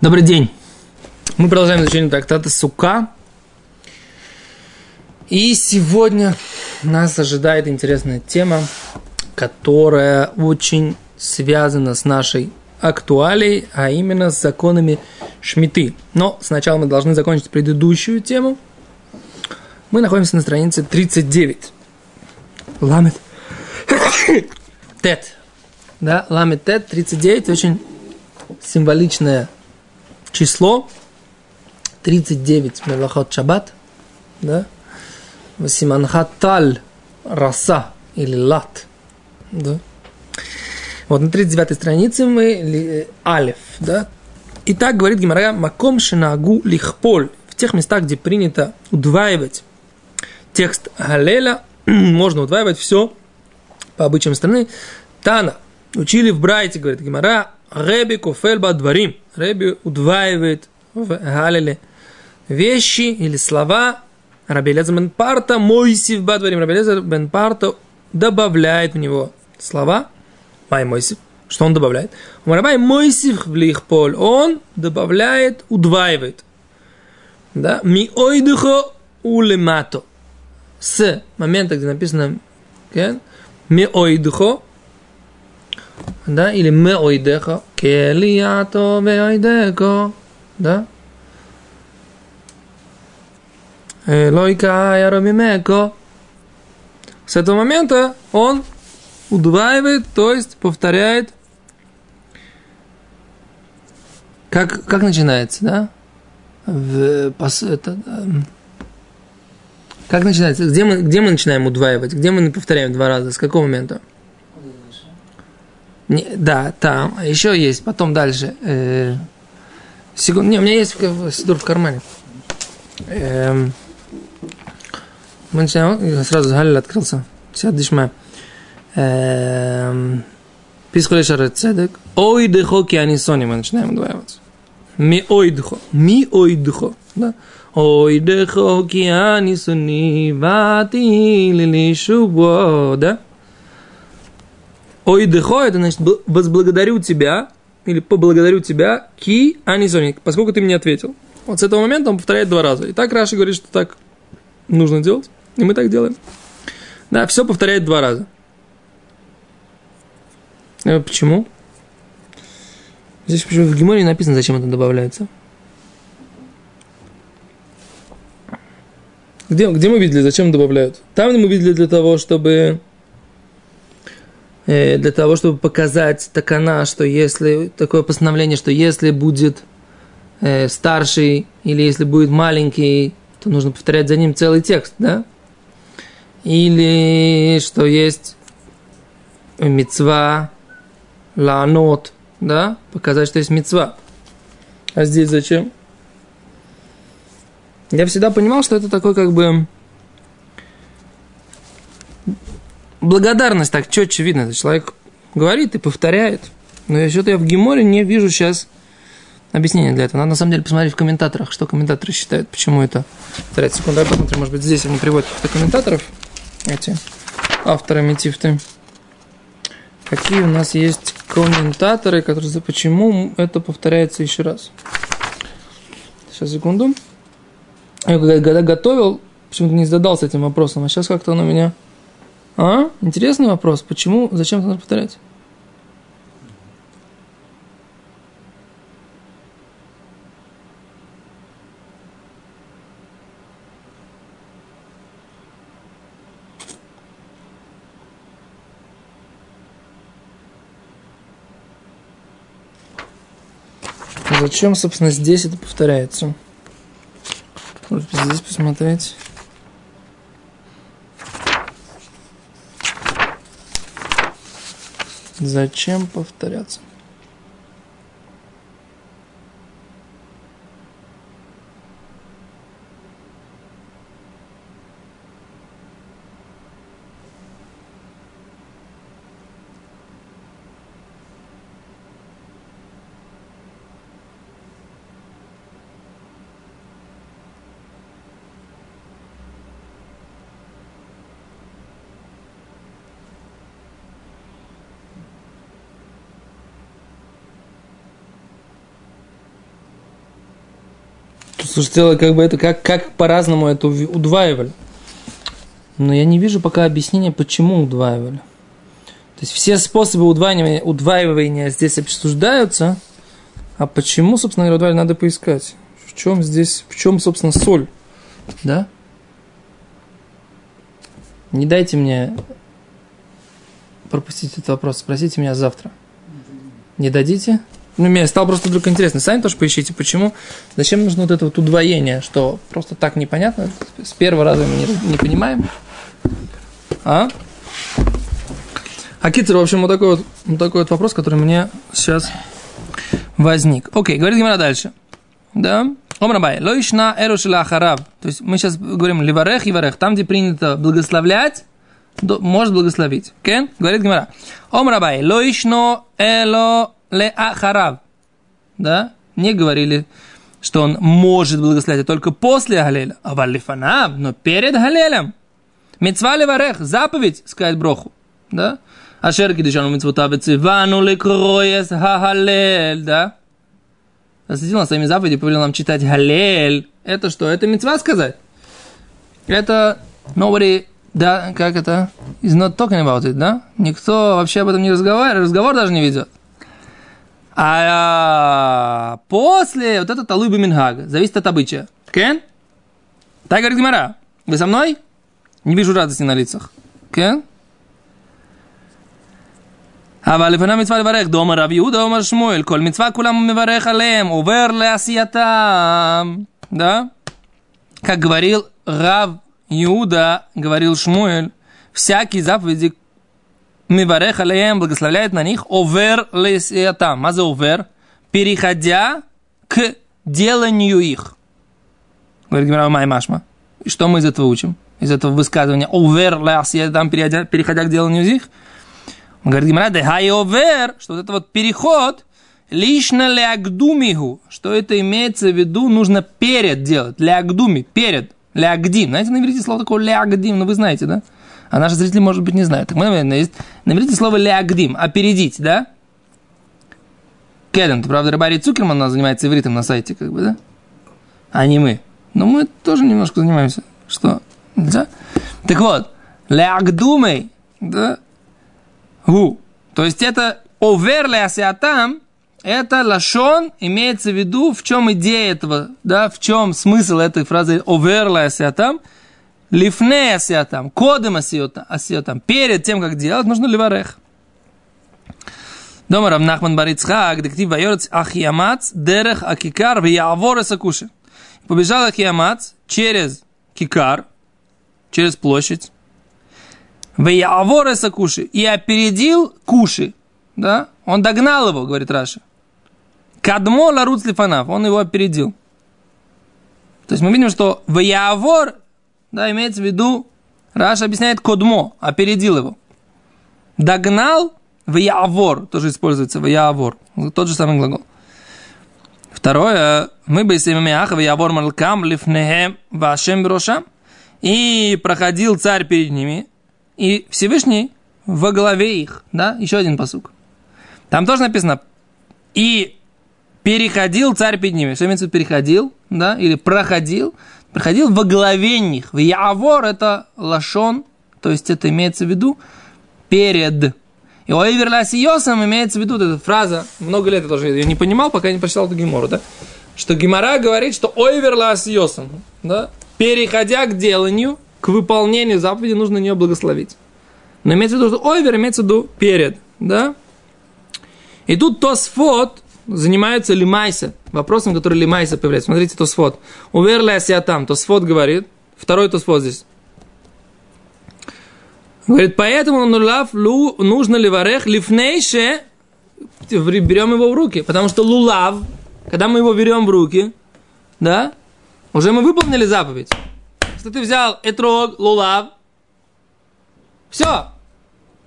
Добрый день. Мы продолжаем изучение трактата Сука. И сегодня нас ожидает интересная тема, которая очень связана с нашей актуалией, а именно с законами Шмиты. Но сначала мы должны закончить предыдущую тему. Мы находимся на странице 39. Ламет. Тет. Да, ламет тет 39, очень символичное число. 39 Мелахот Шаббат. Да? Васиманхат Таль Раса или Лат. Да? Вот на 39 странице мы э, Алиф, да? И так говорит Гимарая, Маком Шинагу Лихполь. В тех местах, где принято удваивать текст Галеля, можно удваивать все по обычаям страны. Тана. Учили в Брайте, говорит Гимара, Реби Кофельба Дворим. Реби удваивает в Галеле вещи или слова. Раби Лезер бен Парта Мойсив Бадварим. Раби Лезер бен Парта добавляет в него слова. Май Мойсив. Что он добавляет? Марабай Мойсив в Лихполь. Он добавляет, удваивает. Да? Ми ойдухо улемато. С момента, где написано ми ойдухо, да, или мы ойдеха, келиято ве ойдеко, да, лойка яромимеко. С этого момента он удваивает, то есть повторяет, как, как начинается, да? В, пос, это, как начинается? Где мы, где мы начинаем удваивать? Где мы повторяем два раза? С какого момента? Не, да, там. А еще есть. Потом дальше. Э, секунд. Не, у меня есть сидур в кармане. Э, мы начинаем. Сразу Галиль открылся. Сяд дишма. Писхули шарет цедек. Ой дехо ки анисони. Мы начинаем удваиваться. Ми ой дхо. Ми ой дхо. Да. Ой дехо ки анисони. Вати лили шубо. Да. Ой, дехо, это значит возблагодарю тебя, или поблагодарю тебя, ки, а не зоник, поскольку ты мне ответил. Вот с этого момента он повторяет два раза. И так Раши говорит, что так нужно делать. И мы так делаем. Да, все повторяет два раза. А почему? Здесь почему в Гиморе написано, зачем это добавляется. Где, где мы видели, зачем добавляют? Там мы видели для того, чтобы Э, для того, чтобы показать такана, что если такое постановление, что если будет э, старший или если будет маленький, то нужно повторять за ним целый текст, да? Или что есть мецва, ланот, да? Показать, что есть мецва. А здесь зачем? Я всегда понимал, что это такой как бы благодарность так четче видно. Человек говорит и повторяет. Но что-то я в Геморе не вижу сейчас объяснения для этого. Надо на самом деле посмотреть в комментаторах, что комментаторы считают, почему это. Давайте секунду, я посмотрю, может быть, здесь они приводят каких-то комментаторов, эти авторы метифты. Какие у нас есть комментаторы, которые за почему это повторяется еще раз. Сейчас, секунду. Я когда готовил, почему-то не задался этим вопросом, а сейчас как-то он у меня а? Интересный вопрос. Почему? Зачем это надо повторять? Зачем, собственно, здесь это повторяется? Здесь посмотреть. Зачем повторяться? Слушайте, как бы это как, как по-разному это удваивали. Но я не вижу пока объяснения, почему удваивали. То есть все способы удваивания, удваивания здесь обсуждаются, а почему, собственно говоря, удваивание надо поискать. В чем здесь, в чем, собственно, соль? Да? Не дайте мне пропустить этот вопрос, спросите меня завтра. Не дадите? Ну, мне стало просто вдруг интересно. Сами тоже поищите, почему, зачем нужно вот это вот удвоение, что просто так непонятно. С первого раза мы не, не понимаем. А? А Китер, в общем, вот такой вот, вот такой вот вопрос, который мне сейчас возник. Окей, говорит Гимара дальше. Да? Омрабай, лоишна эрушила ахарав. То есть мы сейчас говорим ливарех и варех. Там, где принято благословлять, может благословить. Кен? Говорит Гимара. Омрабай, лоишно эло ле ахарав. Да? Не говорили, что он может благословить, а только после Галеля. А валифанав, но перед Галелем. Мецва леварех, заповедь, сказать броху. Да? Ашер кидишану мецвота вецивану лекроес ха-халель. Да? Осветил на своими заповеди, повелел нам читать Галель. Это что? Это мецва сказать? Это nobody, да, как это? Is not talking about it, да? Никто вообще об этом не разговаривает, разговор даже не ведет. А после вот это талуй минхага, зависит от обычая. Кен? Так говорит Гимара. Вы со мной? Не вижу радости на лицах. Кен? אבל לפני מצווה לברך, דאמר רב יהודה, אומר שמואל, כל מצווה כולם מברך עליהם, עובר לעשייתם. Да? Как говорил Рав Иуда, говорил Шмуэль, всякие заповеди Миварех алеем благословляет на них овер лесиатам. Маза овер, переходя к деланию их. Говорит Гимара Машма. И что мы из этого учим? Из этого высказывания овер лесиатам, переходя к деланию их. Говорит Гимара, да овер, что вот это вот переход, лично лягдумиху, что это имеется в виду, нужно перед делать, лягдуми, перед, лягдим. Знаете, на иврите слово такое лягдим, ну вы знаете, да? А наши зрители, может быть, не знают. Так мы, наверное, есть... Наберите слово «леагдим» – «опередить», да? Кеден, правда, Рыбари Цукерман у нас занимается ивритом на сайте, как бы, да? А не мы. Но мы тоже немножко занимаемся. Что? Да? Так вот, «леагдумей», да? Гу. То есть это «овер леасиатам» это лашон имеется в виду, в чем идея этого, да, в чем смысл этой фразы «овер леасиатам», Лифне асиатам, кодем асиатам. Перед тем, как делать, нужно ливарех. Дома Рав Нахман Барицхак, дектив Вайорец Ахиамац, Дерех Акикар, Виявор Сакуши. Побежал Ахиамац через כיכר, через площадь, ויעבר את הכושי, и опередил כושי. Да? Он догнал его, говорит Раши. קדמו לרוץ לפניו, он его опередил. То есть мы видим, что ויעבר да, имеется в виду, Раши объясняет קדמו, опередил его. Догнал ויעבר, тоже используется ויעבר, тот же самый глагол. Второе, мы бы семемеах в явор малкам лифнехем вашем броша. И проходил царь перед ними, и Всевышний во главе их, да, еще один посук. Там тоже написано, и переходил царь перед ними. Что имеется в виду переходил, да, или проходил проходил во главе них. В Явор это лашон, то есть это имеется в виду перед. И Ойвер Ласиосом имеется в виду эта фраза, много лет я тоже ее не понимал, пока не прочитал эту гемору, да? Что Гемора говорит, что Ойвер Ласиосом, да? Переходя к деланию, к выполнению заповеди, нужно нее благословить. Но имеется в виду, что Ойвер имеется в виду перед, да? И тут Тосфот, занимаются лимайса, вопросом, который лимайса появляется. Смотрите, то свод. Уверля я там, то свод говорит, второй то свод здесь. Говорит, поэтому нулав лу, нужно ли варех лифнейше, берем его в руки, потому что лулав, когда мы его берем в руки, да, уже мы выполнили заповедь. Если ты взял этрог, лулав, все,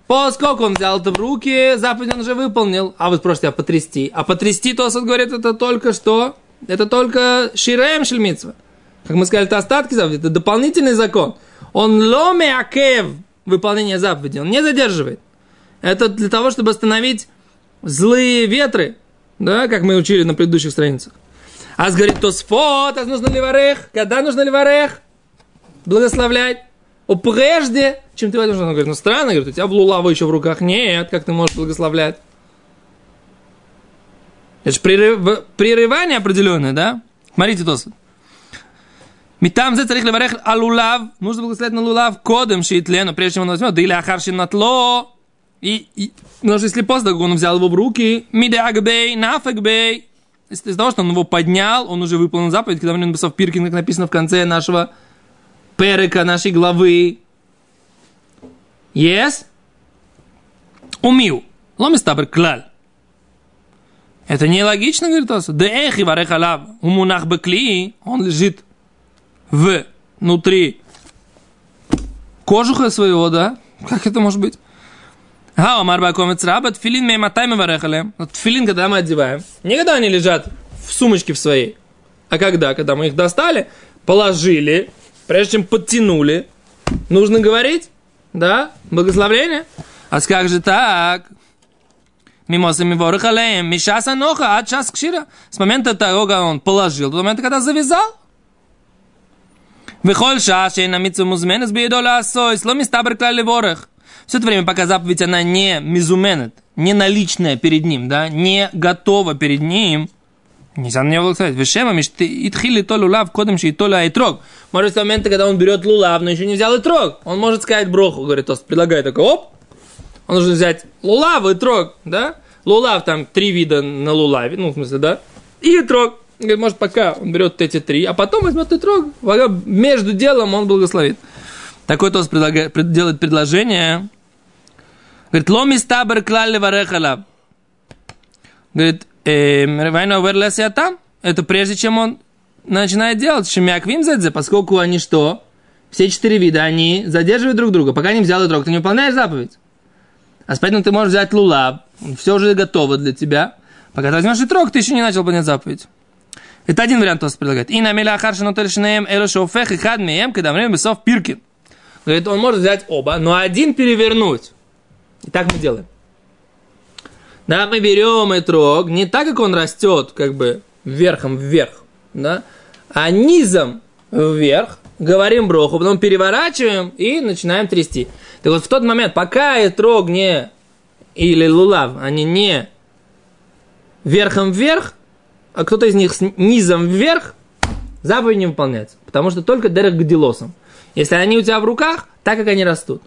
Поскольку он взял это в руки, заповедь он уже выполнил. А вы спросите, а потрясти? А потрясти, то он говорит, это только что? Это только ширеем шельмитсва. Как мы сказали, это остатки заповеди, это дополнительный закон. Он ломе акев выполнение заповеди, он не задерживает. Это для того, чтобы остановить злые ветры, да, как мы учили на предыдущих страницах. А говорит, то сфот, а нужно ли варех? Когда нужно ли варех? Благословлять. О, прежде, чем ты возьмешь, он говорит, ну странно, говорит, у тебя блулава еще в руках. Нет, как ты можешь благословлять? Это же прерыв, прерывание определенное, да? Смотрите, Тосфот. Митам зе царих леварех алулав. Нужно благословить на лулав кодом шиитлену, прежде чем он возьмет. Да или ахарши натло. И, и, потому что если после он взял его в руки, мидеагбей, нафагбей, из-за того, что он его поднял, он уже выполнил заповедь, когда он написал в Пиркин, как написано в конце нашего перека, нашей главы. Yes? Умил. Ломистабр клаль. Это нелогично, говорит Тоса. Да эх, и варех алав. Умунах бекли, он лежит внутри кожуха своего, да? Как это может быть? А, Амар Бакомец Раба, тфилин мы матай мы варехали. Тфилин, когда мы одеваем, не когда они лежат в сумочке в своей, а когда? Когда мы их достали, положили, прежде чем подтянули, нужно говорить, да, благословление. А как же так? Мимоса миворых алеем, мишаса ноха, а час кшира. С момента того, когда он положил, до момента, когда завязал. Вихоль шаши на митцу музменес биедола асойс, ло мистабр клали ворох. Все это время, пока заповедь, она не мизуменет, не наличная перед ним, да, не готова перед ним, Нельзя на него сказать. Вешема итхили то лулав, кодом и то айтрог. Может, в момент, когда он берет лулав, но еще не взял итрог. Он может сказать броху, говорит, то предлагает такой, оп, он должен взять лулав и трог, да? Лулав там три вида на лулаве, ну, в смысле, да? И трог. Говорит, может, пока он берет эти три, а потом возьмет и трог. Между делом он благословит. Такой тос предлагает, делает предложение. Говорит, ломи стабер клалли варехала. Говорит, Вайна верлеся там. Это прежде чем он начинает делать. Шемяквим зэдзе, поскольку они что? Все четыре вида, они задерживают друг друга. Пока не взял и трог, ты не выполняешь заповедь. А поэтому ты можешь взять лулаб, все уже готово для тебя. Пока ты возьмешь и трог, ты еще не начал понять заповедь. Это один вариант Тос предлагает. И на миля харши нотель шинеем эло шофех и хад меем, когда время бесов пиркин. Говорит, он может взять оба, но один перевернуть. И так мы делаем. Да, мы берем этрог не так, как он растет, как бы верхом вверх, да, а низом вверх, говорим броху, потом переворачиваем и начинаем трясти. Так вот, в тот момент, пока этрог не, или лулав, они не верхом вверх, а кто-то из них с низом вверх, заповедь не выполняется. Потому что только дерек гделосом. Если они у тебя в руках, так как они растут.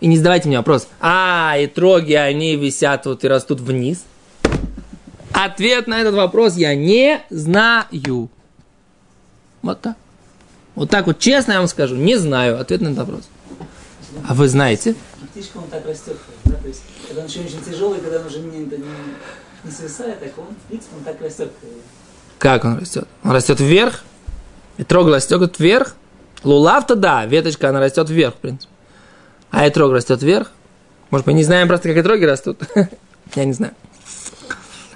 И не задавайте мне вопрос, а, и троги, они висят вот и растут вниз. Ответ на этот вопрос я не знаю. Вот так. Вот так вот честно я вам скажу, не знаю ответ на этот вопрос. А вы знаете? Птичка он так растет, да? То есть, когда он еще очень тяжелый, когда он уже не, не, не свисает, так он, в принципе, он так растет. Как он растет? Он растет вверх, и трог растет вверх. Лулав-то да, веточка, она растет вверх, в принципе. А этрог растет вверх. Может, мы не знаем просто, как этроги растут. Я не знаю.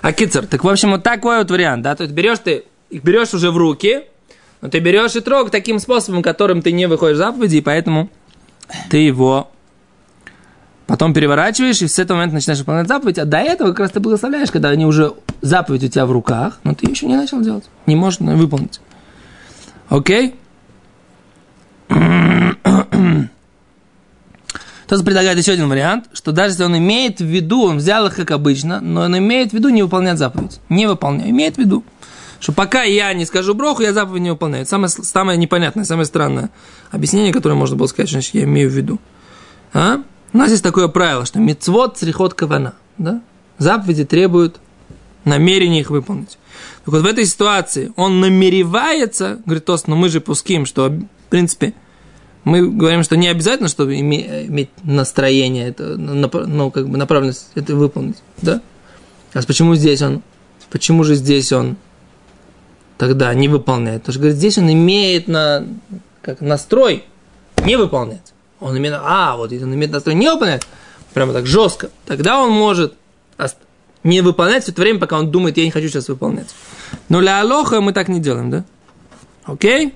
А кицер, так в общем, вот такой вот вариант, да, то есть берешь ты, их берешь уже в руки, но ты берешь и трог таким способом, которым ты не выходишь заповеди, и поэтому ты его потом переворачиваешь, и с этого момента начинаешь выполнять заповедь, а до этого как раз ты благословляешь, когда они уже заповедь у тебя в руках, но ты еще не начал делать, не можешь выполнить. Окей? Тот предлагает еще один вариант, что даже если он имеет в виду, он взял их как обычно, но он имеет в виду не выполнять заповедь. Не выполняет, имеет в виду. Что пока я не скажу броху, я заповедь не выполняю. Самое, самое непонятное, самое странное объяснение, которое можно было сказать, что я имею в виду. А? У нас есть такое правило, что мецвод црихот кавана. Да? Заповеди требуют намерения их выполнить. Так вот в этой ситуации он намеревается, говорит Тост, но мы же пуским, что в принципе мы говорим, что не обязательно, чтобы иметь настроение, это, ну, как бы направленность это выполнить, да? А почему здесь он, почему же здесь он тогда не выполняет? Потому что, говорит, здесь он имеет на, как настрой не выполнять. Он имеет, а, вот если он имеет настрой не выполнять, прямо так жестко, тогда он может не выполнять все это время, пока он думает, я не хочу сейчас выполнять. Но для Алоха мы так не делаем, да? Окей? Okay?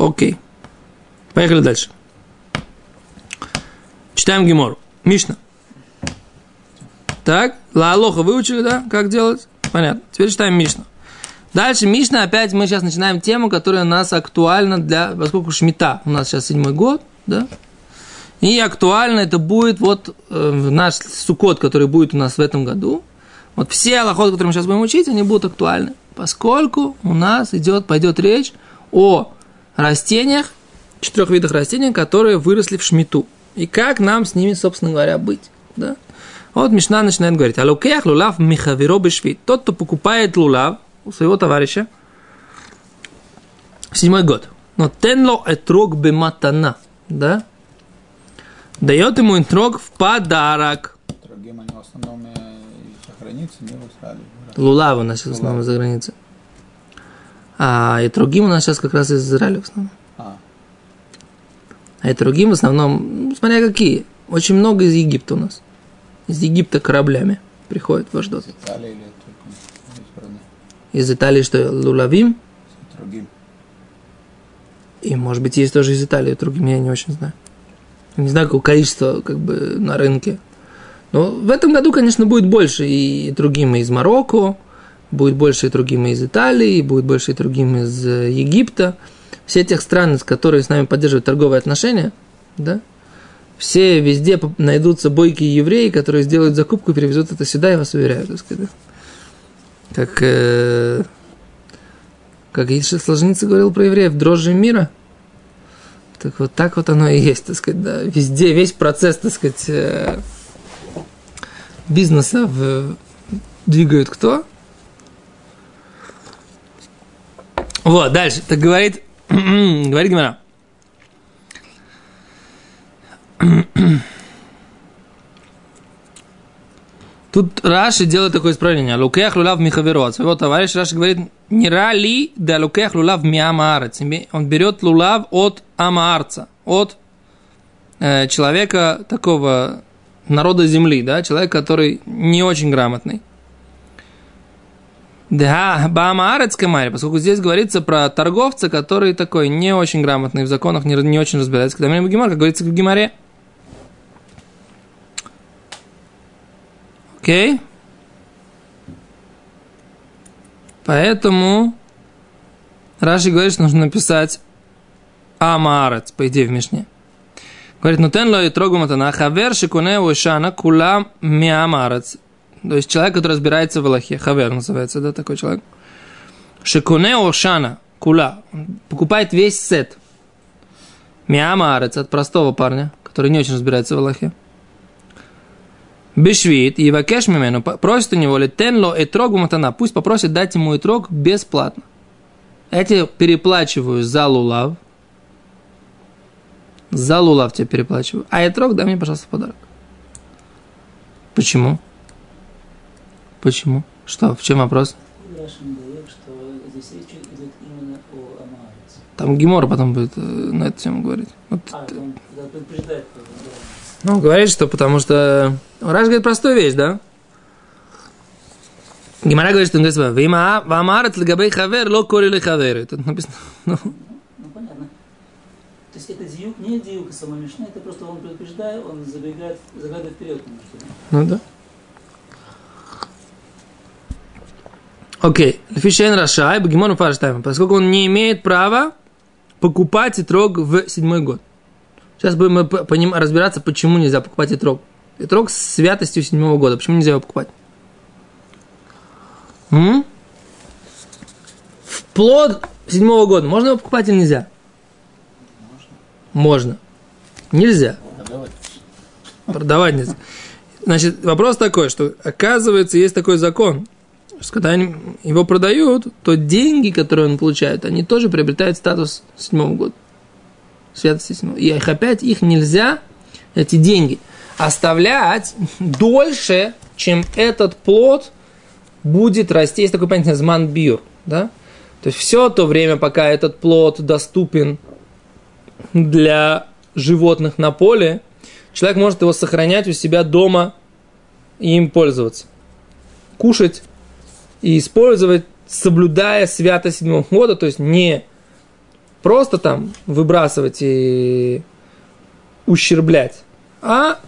Окей. Поехали дальше. Читаем Гемору. Мишна. Так, Лаалоха выучили, да? Как делать? Понятно. Теперь читаем Мишну. Дальше Мишна, опять мы сейчас начинаем тему, которая у нас актуальна для, поскольку Шмита, у нас сейчас седьмой год, да, и актуально это будет вот э, наш сукот, который будет у нас в этом году. Вот все аллахот, которые мы сейчас будем учить, они будут актуальны, поскольку у нас идет, пойдет речь о растениях, четырех видах растений, которые выросли в шмиту. И как нам с ними, собственно говоря, быть. Да? Вот Мишна начинает говорить, алукех лулав михавиро бешвит. Тот, кто покупает лулав у своего товарища седьмой год. Но тенло этрог бематана. Да? Дает ему интрог в подарок. Трогим они в основном за границей, не в Израиле. Лулав у нас в основном за границей. А Итрогим у нас сейчас как раз из Израиля в основном. А, А Итрогим в основном, ну, смотря какие. Очень много из Египта у нас. Из Египта кораблями приходят в Аждот. с Италии или только из страны? Из Италии что, Лулавим? Другим. И, может быть, есть тоже из Италии, другим я не очень знаю. Не знаю, какое количество как бы на рынке. Но в этом году, конечно, будет больше и другим из Марокко, будет больше и другим из Италии, будет больше и другим из э, Египта. Все тех стран, с которыми с нами поддерживают торговые отношения, да, все везде найдутся бойкие евреи, которые сделают закупку и перевезут это сюда, я вас уверяю, так сказать. Как, э, как Ильши Сложница говорил про евреев, дрожжи мира. Так вот так вот оно и есть, так сказать, да. Везде, весь процесс, так сказать, э, бизнеса в- двигают кто? Вот, дальше. Так говорит, говорит Гимара. Тут Раши делает такое исправление. Лукех лулав михаверо. От своего товарища Раши говорит, не рали да лукех лулав ми. Он берет лулав от амаарца, от э, человека такого народа земли, да, человек, который не очень грамотный. Да, Баамаарец Камари, поскольку здесь говорится про торговца, который такой не очень грамотный в законах, не, не очень разбирается. Когда мы Гимар, как говорится в Гимаре. Окей? Поэтому Раши говорит, что нужно написать Амаарец, по идее, в Мишне. Говорит, ну тен ло и трогу матана, хавер шикуне ушана кулам миамарец. То есть человек, который разбирается в Аллахе, хавер называется, да, такой человек. Шикуне ушана кула. Он покупает весь сет. Миамарец от простого парня, который не очень разбирается в Аллахе. Бешвит, и вакеш мимену, просит у него, ли тенло и трогу матана, пусть попросит дать ему и трог бесплатно. Тебе переплачиваю за лулав, за лулав тебе переплачиваю, а этрог дай мне, пожалуйста, подарок. Почему? Почему? Что? В чем вопрос? Там Гимора потом будет э, на эту тему говорить. Вот, А, он когда предупреждает, да. ну, говорит, что потому что... Раш говорит простую вещь, да? Гимара говорит, что он говорит, «Вима вамарат лгабей хавер, ло кори ли хавер». Тут написано, ну, Ну, понятно. То есть это диюк, не диюк и сама Мишна, это просто он предупреждает, он забегает, заглядывает вперед. немножко. ну да. Окей, Лефишейн Рашай, Богимон Фарштайм, поскольку он не имеет права покупать итрог в седьмой год. Сейчас будем по- поним- разбираться, почему нельзя покупать итрог. Итрог с святостью седьмого года. Почему нельзя его покупать? М? Плод седьмого года можно его покупать или нельзя? Можно. Нельзя. Продавать. Продавать нельзя. Значит, вопрос такой, что оказывается, есть такой закон, что когда они его продают, то деньги, которые он получает, они тоже приобретают статус седьмого года. Святости седьмого. И опять, их нельзя, эти деньги, оставлять дольше, чем этот плод будет расти. Есть такое понятие зманбир, да? То есть все то время, пока этот плод доступен для животных на поле, человек может его сохранять у себя дома и им пользоваться. Кушать и использовать, соблюдая святость седьмого года, то есть не просто там выбрасывать и ущерблять, а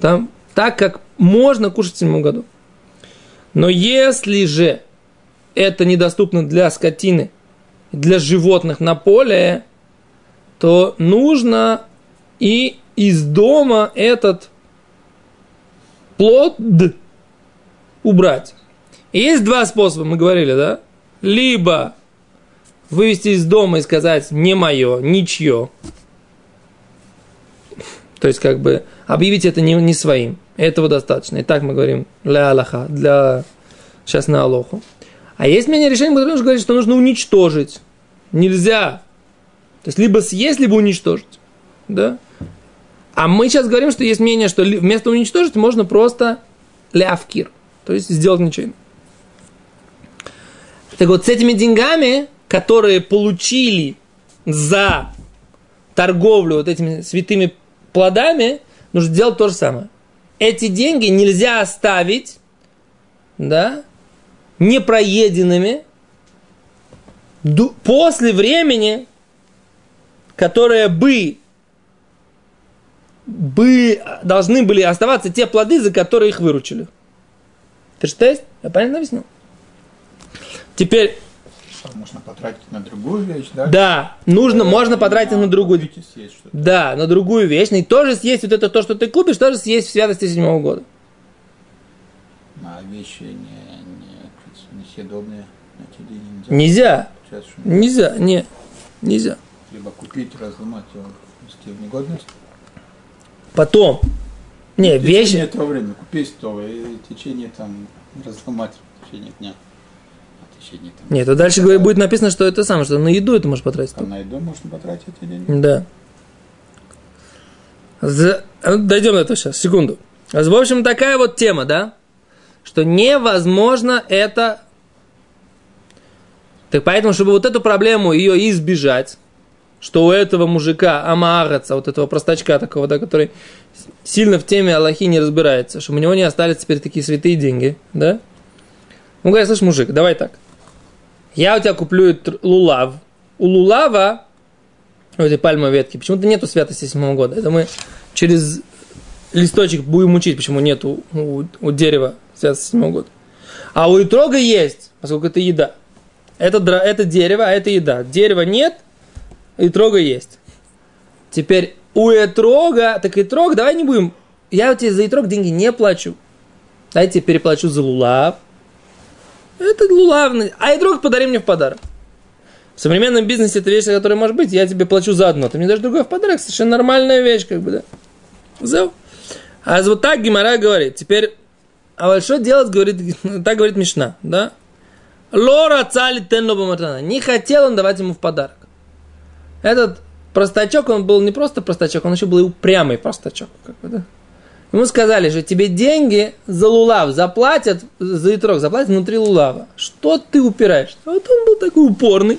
там, так как можно кушать в седьмом году. Но если же это недоступно для скотины, для животных на поле, то нужно и из дома этот плод убрать. Есть два способа, мы говорили, да? Либо вывести из дома и сказать не мое, ничье. То есть, как бы, объявить это не, не своим. Этого достаточно. И так мы говорим для Аллаха, для сейчас на Алоху. А есть мнение решение, которое говорит, что нужно уничтожить. Нельзя. То есть, либо съесть, либо уничтожить. Да? А мы сейчас говорим, что есть мнение, что вместо уничтожить можно просто лявкир. То есть, сделать ничего. Так вот, с этими деньгами, которые получили за торговлю вот этими святыми плодами, нужно делать то же самое. Эти деньги нельзя оставить, да, непроеденными после времени, которое бы, бы должны были оставаться те плоды, за которые их выручили. Ты что есть? Я понятно объяснил? Теперь можно потратить на другую вещь, да? Да, нужно, да, можно потратить на другую. Съесть да, на другую вещь. И тоже съесть вот это то, что ты купишь, тоже съесть в святости седьмого года. А вещи не, не, не съедобные на нельзя. Нельзя. Нельзя, не, нельзя. Либо купить, разломать его, в негодность. Потом. Не, вещи. В течение этого времени купить то и в течение там разломать в течение дня течение там. Нет, то дальше говорит, будет написано, что это самое, что на еду это можешь потратить. А на еду можно потратить эти деньги? Да. За... А ну, Дойдем до этого сейчас, секунду. В общем, такая вот тема, да? Что невозможно это... Так поэтому, чтобы вот эту проблему ее избежать, что у этого мужика, амаараца, вот этого простачка такого, да, который сильно в теме Аллахи не разбирается, чтобы у него не остались теперь такие святые деньги, да? Он говорит, слышь, мужик, давай так – я у тебя куплю лулав. У лулава, у этой пальмовой ветки, почему-то нету святости седьмого года. Это мы через листочек будем учить, почему нету у, у дерева святости седьмого года. А у итрога есть, поскольку это еда. Это, это дерево, а это еда. Дерева нет, итрога есть. Теперь у итрога, так итрог, давай не будем. Я у тебя за итрог деньги не плачу. Дайте переплачу за лулав, это лулавный. А и друг подари мне в подарок. В современном бизнесе это вещь, которая может быть, я тебе плачу за одно, ты мне дашь другое в подарок, совершенно нормальная вещь, как бы, да. А вот так Гимара говорит. Теперь, а вот что делать, говорит, так говорит Мишна, да? Лора цали тенлоба Не хотел он давать ему в подарок. Этот простачок, он был не просто простачок, он еще был и упрямый простачок. Как бы, да? Ему сказали, что тебе деньги за лулав заплатят, за итрок заплатят внутри лулава. Что ты упираешь? Вот он был такой упорный.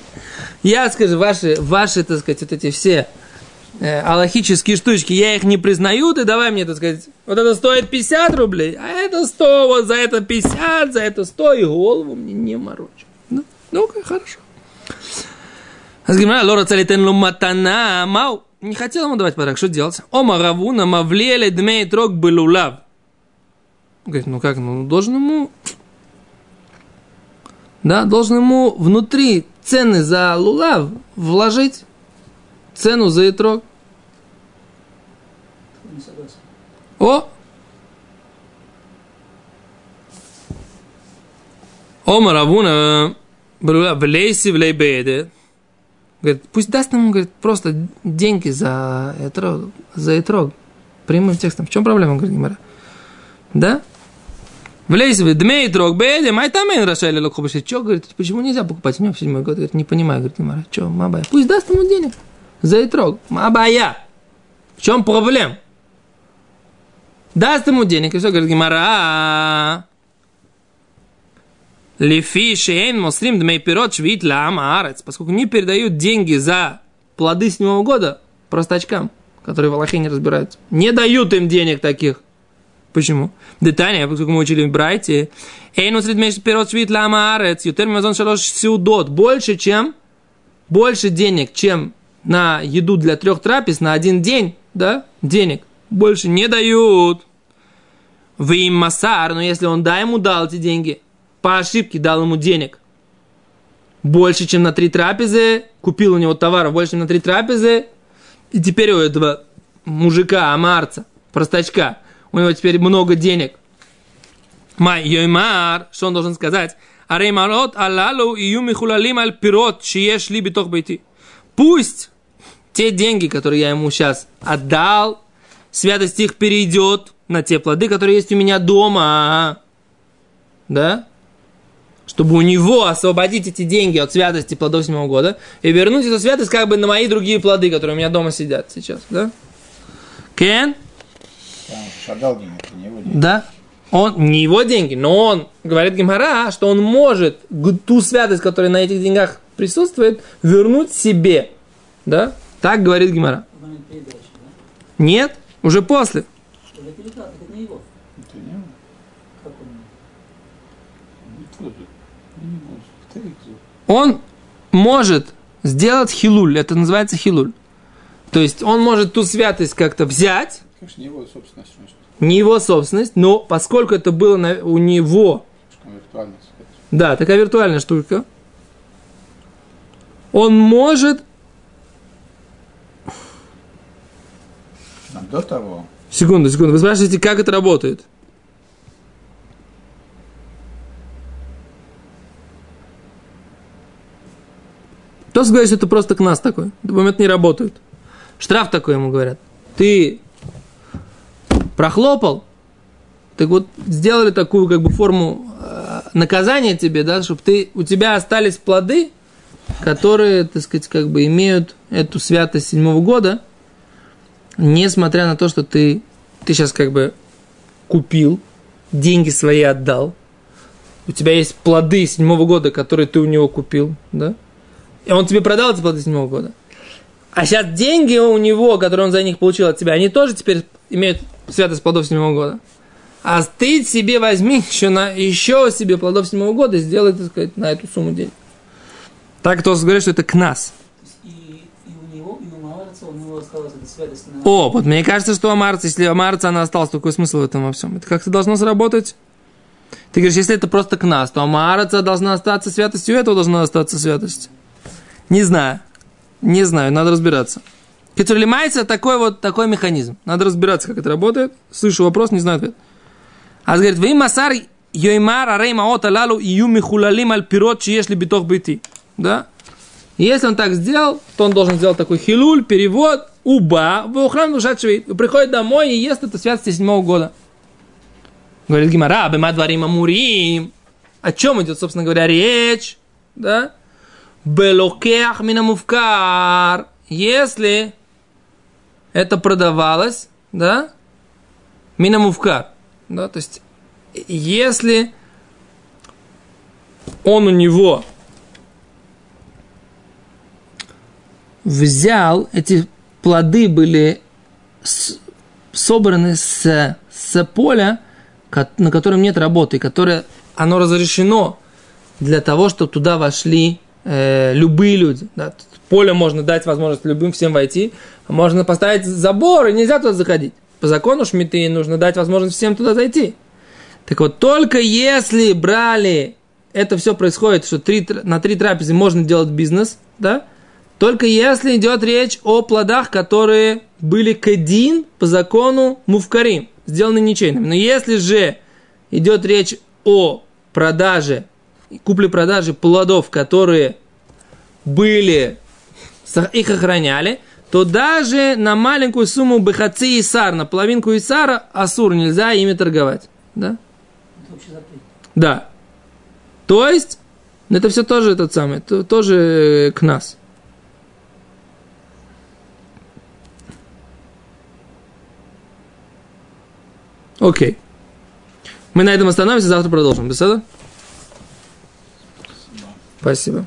Я скажу, ваши, ваши, так сказать, вот эти все э, аллахические штучки, я их не признаю, ты давай мне, так сказать, вот это стоит 50 рублей, а это 100, вот за это 50, за это 100, и голову мне не морочь. Ну, ну-ка, хорошо. Лора цалитен луматана мау не хотел ему давать подарок, что делать? Ома равуна мавлели дмей трог былулав. Говорит, ну как, ну должен ему, да, должен ему внутри цены за лулав вложить цену за итрог. О! Ома равуна влейси влейбеде. Говорит, пусть даст ему, говорит, просто деньги за этрог, за этрог. Прямым текстом. В чем проблема, говорит Гимара? Да? Влезь вы, дмей трог, беде, май там ин рашали локхубаши. Че, говорит, почему нельзя покупать у него в седьмой год? Говорит, не понимаю, говорит Гимара. Че, мабая? Пусть даст ему денег за этрог. Мабая. В чем проблема? Даст ему денег, и все, говорит Гимара. Лифи шейн муслим дмей пирот швид лам арец. Поскольку не передают деньги за плоды седьмого года простачкам, которые в Аллахе не разбираются. Не дают им денег таких. Почему? Детание, поскольку мы учили в Брайте. Эй, ну среди пирот швид лам арец. Ютер мазон шалош сюдот. Больше, чем больше денег, чем на еду для трех трапез на один день, да, денег больше не дают. Вы им массар, но если он да ему дал эти деньги, по ошибке дал ему денег больше, чем на три трапезы, купил у него товаров больше, чем на три трапезы, и теперь у этого мужика, амарца, простачка, у него теперь много денег. Май йоймар, что он должен сказать? Ареймарот алалу и юмихулалим аль пирот, шиеш ли битох бейти. Пусть те деньги, которые я ему сейчас отдал, святость их перейдет на те плоды, которые есть у меня дома. Да? Чтобы у него освободить эти деньги от святости плодов седьмого года и вернуть эту святость как бы на мои другие плоды, которые у меня дома сидят сейчас. Да? Кен? Его деньги. Да. Он, не его деньги, но он, говорит Гимара, что он может ту святость, которая на этих деньгах присутствует, вернуть себе. Да? Так говорит Гимара. Нет, уже после. Это не его. Это не он. Как он? Ну, Он может сделать хилуль, это называется хилуль. То есть он может ту святость как-то взять, Конечно, не его собственность, не его собственность, но поскольку это было на- у него, да, такая виртуальная штука, он может, А до того, секунду, секунду, вы спрашиваете, как это работает? Кто говорит, что это просто к нас такой? Это момент не работает. Штраф такой ему говорят. Ты прохлопал, так вот сделали такую как бы форму э, наказания тебе, да, чтобы ты, у тебя остались плоды, которые, так сказать, как бы имеют эту святость седьмого года, несмотря на то, что ты, ты сейчас как бы купил, деньги свои отдал, у тебя есть плоды седьмого года, которые ты у него купил, да, и он тебе продал эти плоды седьмого года. А сейчас деньги у него, которые он за них получил от тебя, они тоже теперь имеют святость плодов седьмого года. А ты себе возьми еще, на, еще себе плодов седьмого года и сделай, так сказать, на эту сумму денег. Так кто говорит, что это к нас. То и, и него, на... О, вот мне кажется, что у Марца, если у Марца она осталась, такой смысл в этом во всем. Это как-то должно сработать. Ты говоришь, если это просто к нас, то у Марца должна остаться святость, и у этого должна остаться святость. Не знаю. Не знаю, надо разбираться. Кетурлимайца такой вот такой механизм. Надо разбираться, как это работает. Слышу вопрос, не знаю ответ. А говорит, вы масар йоймар арейма от алалу ию михулалим аль пирот чиешли битох бити. Да? Если он так сделал, то он должен сделать такой хилуль, перевод, уба, в охрану Приходит домой и ест это святости седьмого года. Говорит Гимара, бема дворим. О чем идет, собственно говоря, речь? Да? Белокеах минамувкар. Если это продавалось, да? Минамувкар. Да, то есть, если он у него взял, эти плоды были с- собраны с, с поля, на котором нет работы, которое оно разрешено для того, чтобы туда вошли э, любые люди. Да. Поле можно дать возможность любым всем войти, можно поставить забор, и нельзя туда заходить. По закону Шмиты нужно дать возможность всем туда зайти. Так вот, только если брали, это все происходит, что три, тр- на три трапезы можно делать бизнес, да, только если идет речь о плодах, которые были кадин по закону мувкарим, сделаны ничейными. Но если же идет речь о продаже, купле-продаже плодов, которые были, их охраняли, то даже на маленькую сумму бехаци исар, на половинку исара, асур, нельзя ими торговать. Да? Да. То есть, это все тоже тот самый, то- тоже э, к нас. Окей. Мы на этом остановимся, завтра продолжим. Беседа? Спасибо.